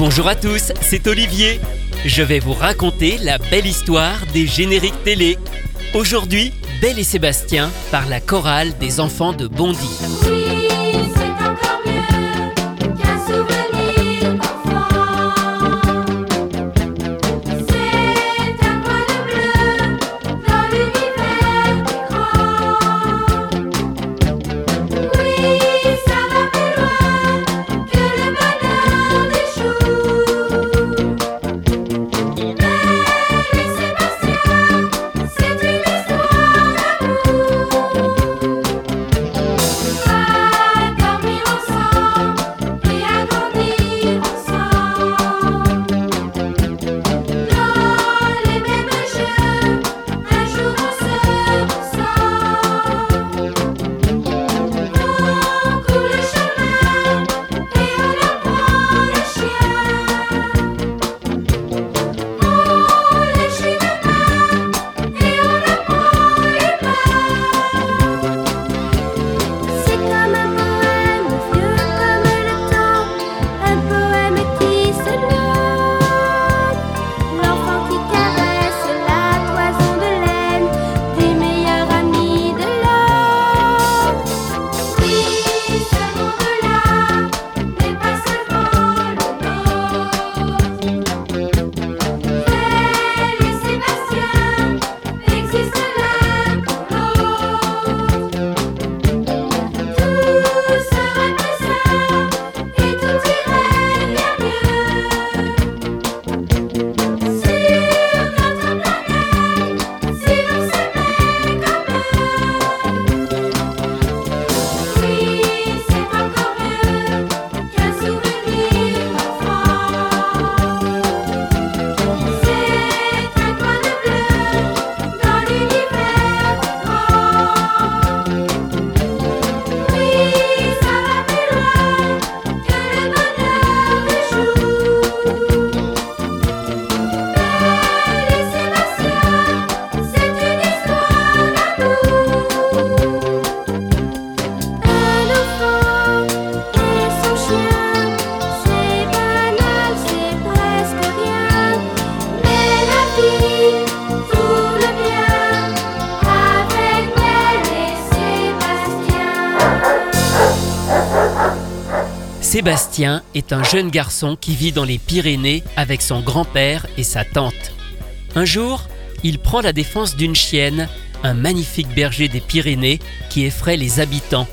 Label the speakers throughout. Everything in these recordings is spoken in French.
Speaker 1: Bonjour à tous, c'est Olivier. Je vais vous raconter la belle histoire des génériques télé. Aujourd'hui, Belle et Sébastien par la chorale des enfants de Bondy.
Speaker 2: Sébastien
Speaker 1: est un jeune garçon qui vit dans les Pyrénées avec son grand-père et sa tante. Un jour, il prend la défense d'une chienne, un magnifique berger des Pyrénées qui effraie les habitants.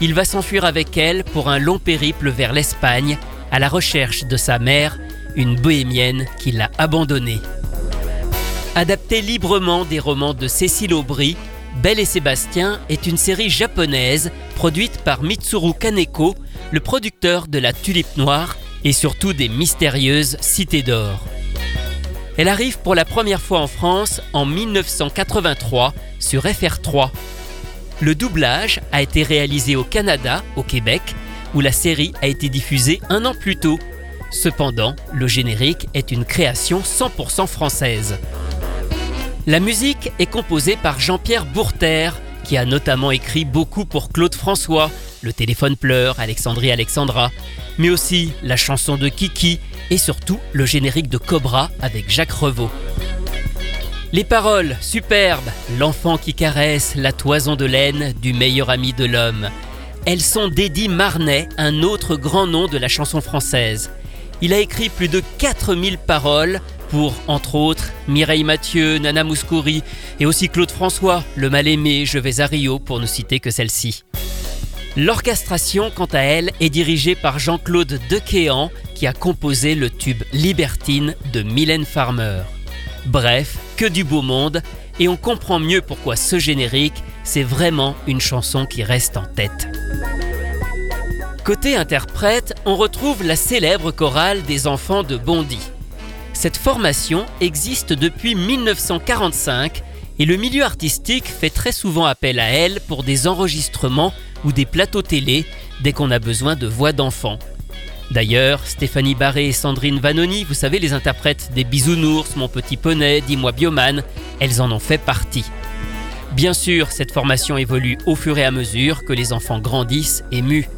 Speaker 1: Il va s'enfuir avec elle pour un long périple vers l'Espagne à la recherche de sa mère, une bohémienne qui l'a abandonné. Adapté librement des romans de Cécile Aubry, Belle et Sébastien est une série japonaise produite par Mitsuru Kaneko, le producteur de La Tulipe Noire et surtout des mystérieuses Cités d'Or. Elle arrive pour la première fois en France en 1983 sur FR3. Le doublage a été réalisé au Canada, au Québec, où la série a été diffusée un an plus tôt. Cependant, le générique est une création 100% française. La musique est composée par Jean-Pierre Bourter, qui a notamment écrit beaucoup pour Claude François, Le téléphone pleure, Alexandrie Alexandra, mais aussi la chanson de Kiki et surtout le générique de Cobra avec Jacques Revaux. Les paroles, superbes, l'enfant qui caresse la toison de laine du meilleur ami de l'homme. Elles sont d'Eddie Marnet, un autre grand nom de la chanson française. Il a écrit plus de 4000 paroles pour, entre autres, Mireille Mathieu, Nana Mouskouri et aussi Claude François, Le Mal-Aimé, Je vais à Rio, pour ne citer que celle-ci. L'orchestration, quant à elle, est dirigée par Jean-Claude Dequéan, qui a composé le tube Libertine de Mylène Farmer. Bref, que du beau monde, et on comprend mieux pourquoi ce générique, c'est vraiment une chanson qui reste en tête. Côté interprète, on retrouve la célèbre chorale des enfants de Bondy. Cette formation existe depuis 1945 et le milieu artistique fait très souvent appel à elle pour des enregistrements ou des plateaux télé dès qu'on a besoin de voix d'enfants. D'ailleurs, Stéphanie Barré et Sandrine Vanoni, vous savez, les interprètes des Bisounours, Mon Petit Poney, Dis-moi Bioman, elles en ont fait partie. Bien sûr, cette formation évolue au fur et à mesure que les enfants grandissent et muent.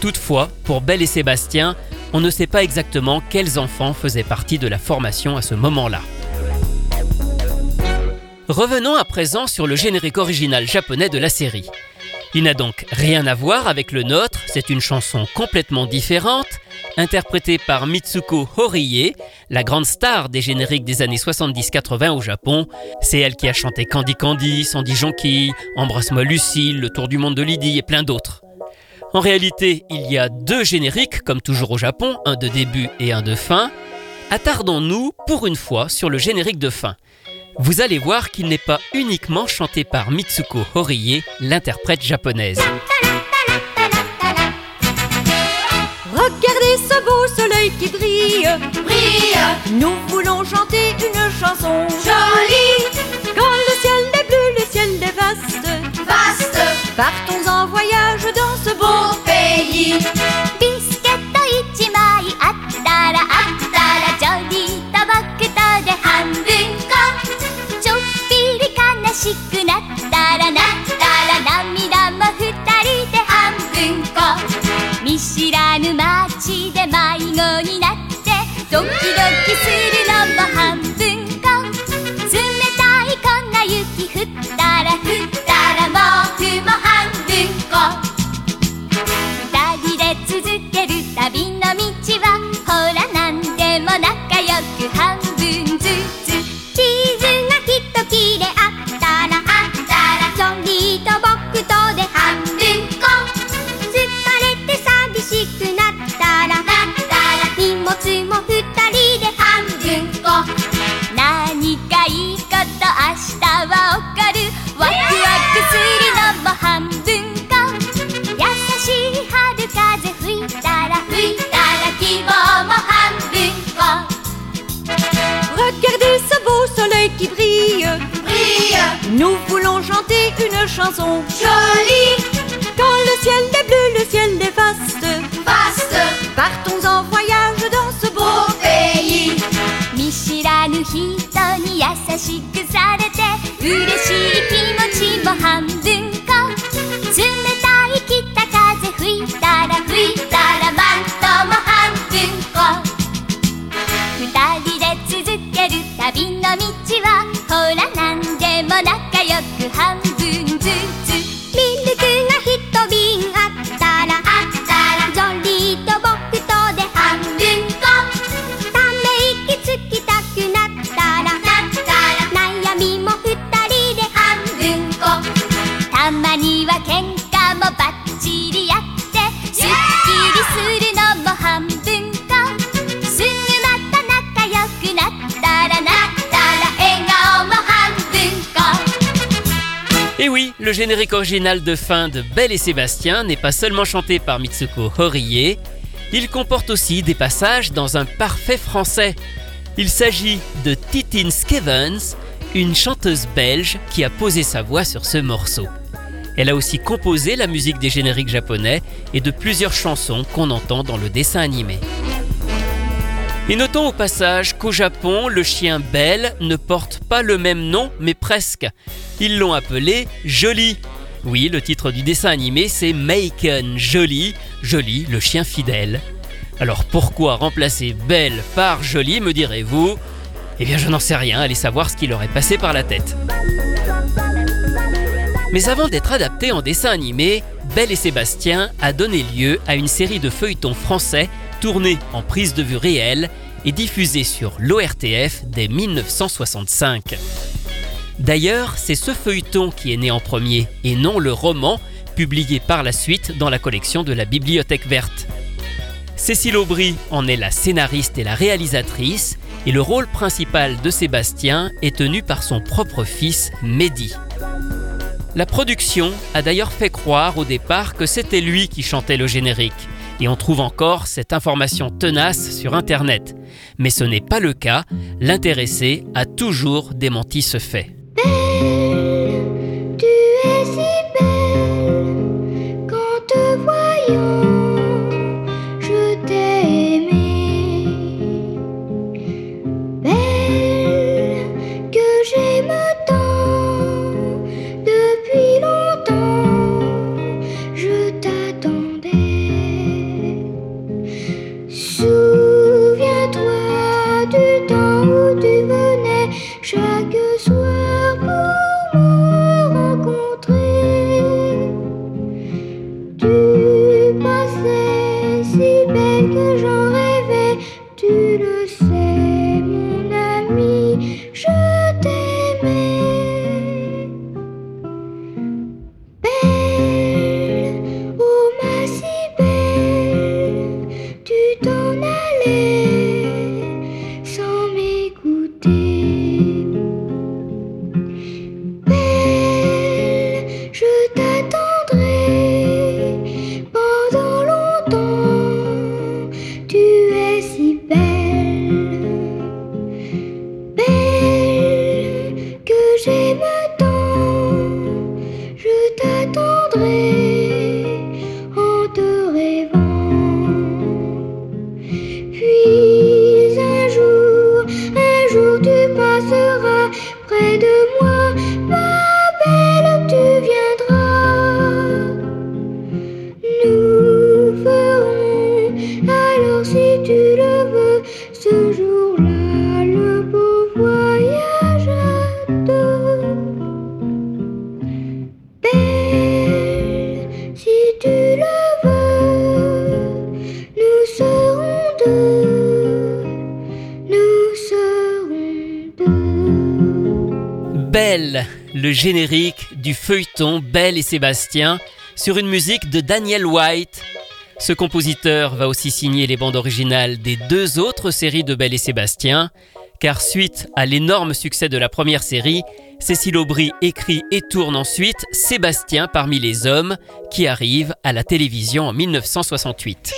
Speaker 1: Toutefois, pour Belle et Sébastien, On ne sait pas exactement quels enfants faisaient partie de la formation à ce moment-là. Revenons à présent sur le générique original japonais de la série. Il n'a donc rien à voir avec le nôtre, c'est une chanson complètement différente, interprétée par Mitsuko Horie, la grande star des génériques des années 70-80 au Japon. C'est elle qui a chanté Candy Candy, Sandy Jonquille, Embrasse-moi Lucille, Le Tour du monde de Lydie et plein d'autres. En réalité, il y a deux génériques, comme toujours au Japon, un de début et un de fin. Attardons-nous pour une fois sur le générique de fin. Vous allez voir qu'il n'est pas uniquement chanté par Mitsuko Horie, l'interprète japonaise.
Speaker 3: Regardez ce beau soleil qui brille.
Speaker 4: Brille,
Speaker 3: Nous voulons chanter une chanson.
Speaker 4: jolie,
Speaker 3: est bleu, le ciel est vaste.
Speaker 4: vaste,
Speaker 3: Partons en voyage dans ce beau
Speaker 4: pays.
Speaker 2: ビスケット一枚あったらあったらジョリーと僕とで半分こちょっぴり悲しくなったらなったら涙も二人で半分こ見知らぬ街で迷子になってドキドキするのも半分こ雪降ったら降ったら毛布も半分こ二人で続ける旅の道はほらなんでも仲良く半分
Speaker 3: chanson.
Speaker 4: jolie,
Speaker 3: Quand le ciel est bleu, le ciel est vaste.
Speaker 4: vaste,
Speaker 3: Partons en voyage dans ce beau
Speaker 4: beau pays.
Speaker 2: 見知らぬ人に優しく
Speaker 1: Et oui, le générique original de fin de Belle et Sébastien n'est pas seulement chanté par Mitsuko Horie, il comporte aussi des passages dans un parfait français. Il s'agit de Titine Skevens, une chanteuse belge qui a posé sa voix sur ce morceau. Elle a aussi composé la musique des génériques japonais et de plusieurs chansons qu'on entend dans le dessin animé. Et notons au passage qu'au Japon, le chien Belle ne porte pas le même nom, mais presque. Ils l'ont appelé Jolie. Oui, le titre du dessin animé, c'est Maken Jolie, Jolie, le chien fidèle. Alors pourquoi remplacer Belle par Jolie, me direz-vous? Eh bien, je n'en sais rien, allez savoir ce qui leur est passé par la tête. Mais avant d'être adapté en dessin animé, Belle et Sébastien a donné lieu à une série de feuilletons français tournés en prise de vue réelle et diffusés sur l'ORTF dès 1965. D'ailleurs, c'est ce feuilleton qui est né en premier et non le roman publié par la suite dans la collection de la Bibliothèque verte. Cécile Aubry en est la scénariste et la réalisatrice et le rôle principal de Sébastien est tenu par son propre fils Mehdi. La production a d'ailleurs fait croire au départ que c'était lui qui chantait le générique, et on trouve encore cette information tenace sur Internet. Mais ce n'est pas le cas, l'intéressé a toujours démenti ce fait. Le
Speaker 5: générique du feuilleton Belle et Sébastien sur une musique de Daniel White. Ce compositeur va aussi signer les bandes originales des deux autres séries de Belle et Sébastien, car suite à l'énorme succès de la première série, Cécile Aubry écrit et tourne ensuite Sébastien parmi les hommes, qui arrive à la télévision en 1968.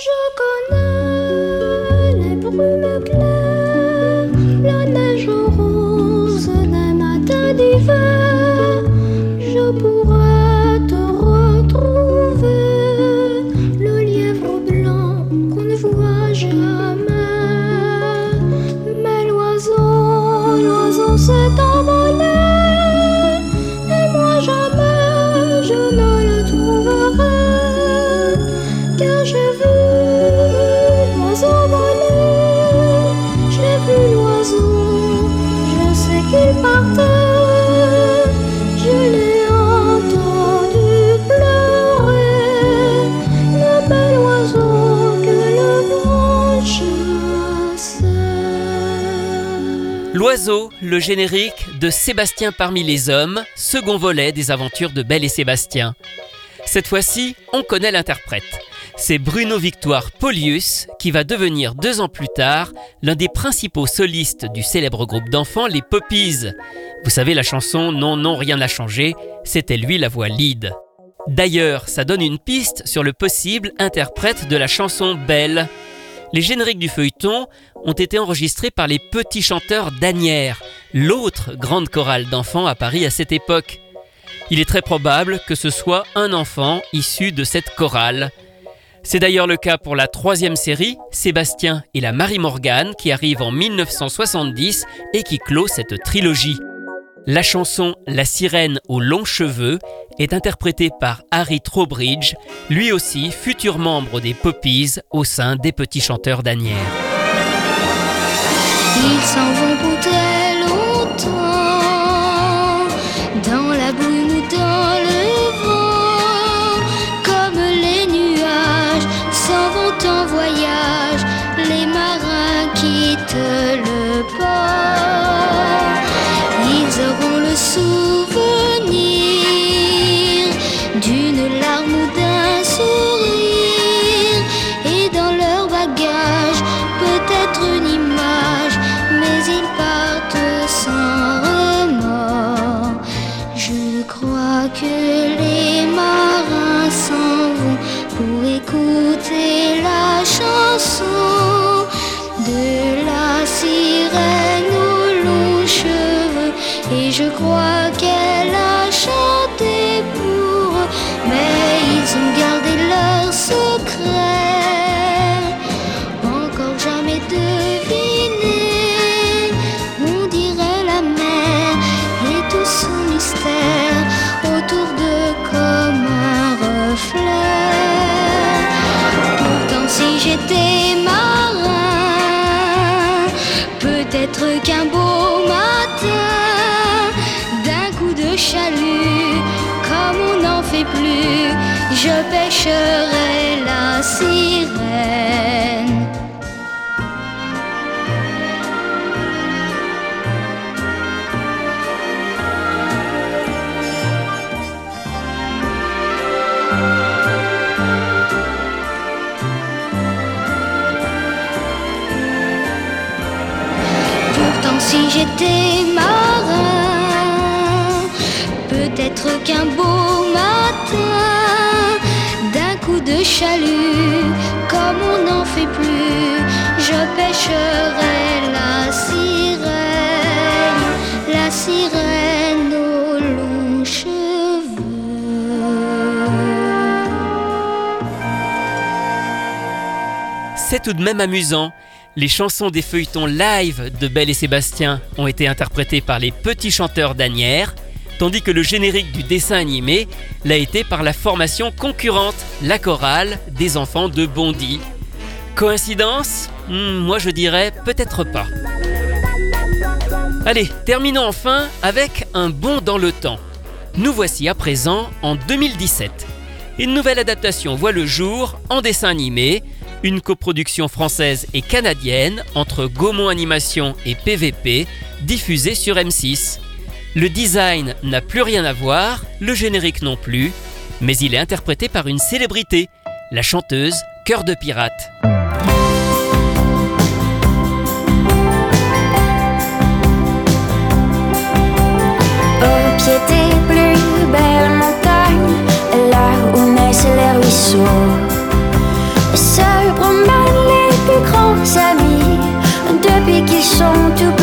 Speaker 1: Le
Speaker 5: générique de Sébastien parmi les hommes, second volet des aventures de Belle et Sébastien. Cette fois-ci, on connaît l'interprète. C'est Bruno Victoire Polius qui va devenir deux ans plus tard l'un des principaux solistes du célèbre groupe d'enfants les Poppies. Vous savez la chanson Non, non, rien n'a changé, c'était lui la voix lead. D'ailleurs, ça donne une piste sur le possible interprète de la chanson Belle. Les génériques du feuilleton ont été enregistrés par les petits chanteurs d'Anières, l'autre grande chorale d'enfants à Paris à cette époque. Il est très probable que ce soit un enfant issu de cette chorale. C'est d'ailleurs le cas pour la troisième série, Sébastien et la Marie Morgane, qui arrive en 1970 et qui clôt cette trilogie. La chanson La sirène aux longs cheveux est interprétée par Harry Trowbridge, lui aussi futur membre des Poppies au sein des petits chanteurs d'Anières.
Speaker 1: J'étais marin, peut-être qu'un beau matin, d'un coup de chalut, comme on n'en fait plus, je pêcherai la sirène.
Speaker 5: Qu'un beau matin, d'un coup de chalut, comme on n'en fait plus, je pêcherai la sirène, la sirène aux longs cheveux.
Speaker 1: C'est tout de même amusant. Les chansons des feuilletons live de Belle et Sébastien ont été interprétées par les petits chanteurs d'Anières, tandis que le générique du dessin animé l'a été par la formation concurrente, la chorale des enfants de Bondy. Coïncidence? Hmm, Moi je dirais peut-être pas. Allez, terminons enfin avec un bond dans le temps. Nous voici à présent en 2017. Une nouvelle adaptation voit le jour en dessin animé, une coproduction française et canadienne entre Gaumont Animation et PVP, diffusée sur M6. Le design n'a plus rien à voir, le générique non plus, mais il est interprété par une célébrité, la chanteuse Cœur de Pirate.
Speaker 6: Au pied des plus belles montagnes, là où naissent les ruisseaux, se promènent les plus grands amis depuis qu'ils sont tout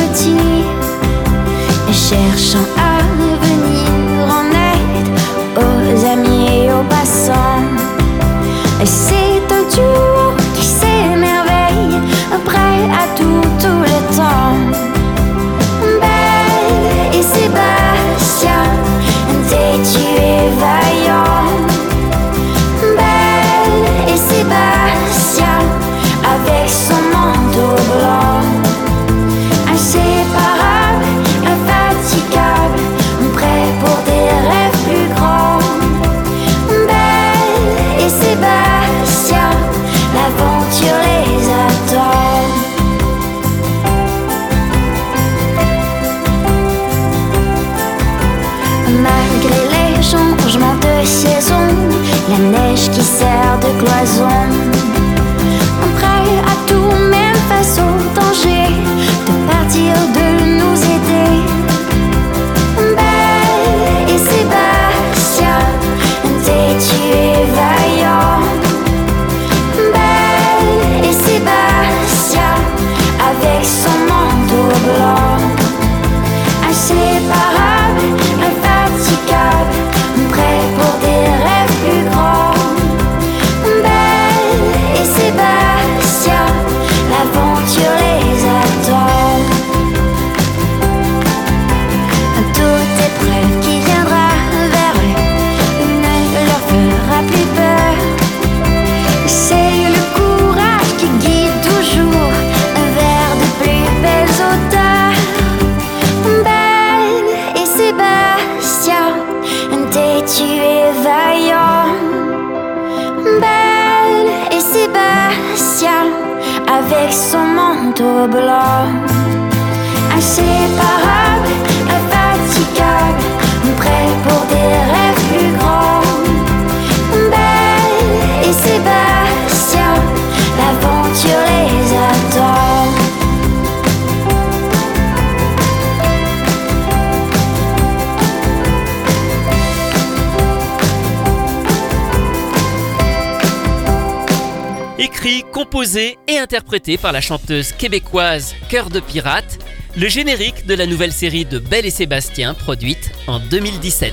Speaker 1: Écrit, composé et interprété par la chanteuse québécoise Cœur de Pirate, le générique de la nouvelle série de Belle et Sébastien produite en 2017.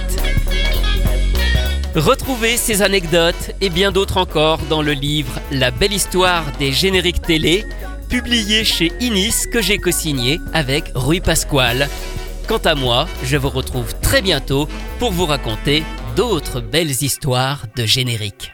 Speaker 1: Retrouvez ces anecdotes et bien d'autres encore dans le livre La belle histoire des génériques télé, publié chez Inis que j'ai co-signé avec Rui Pasquale. Quant à moi, je vous retrouve très bientôt pour vous raconter d'autres belles histoires de génériques.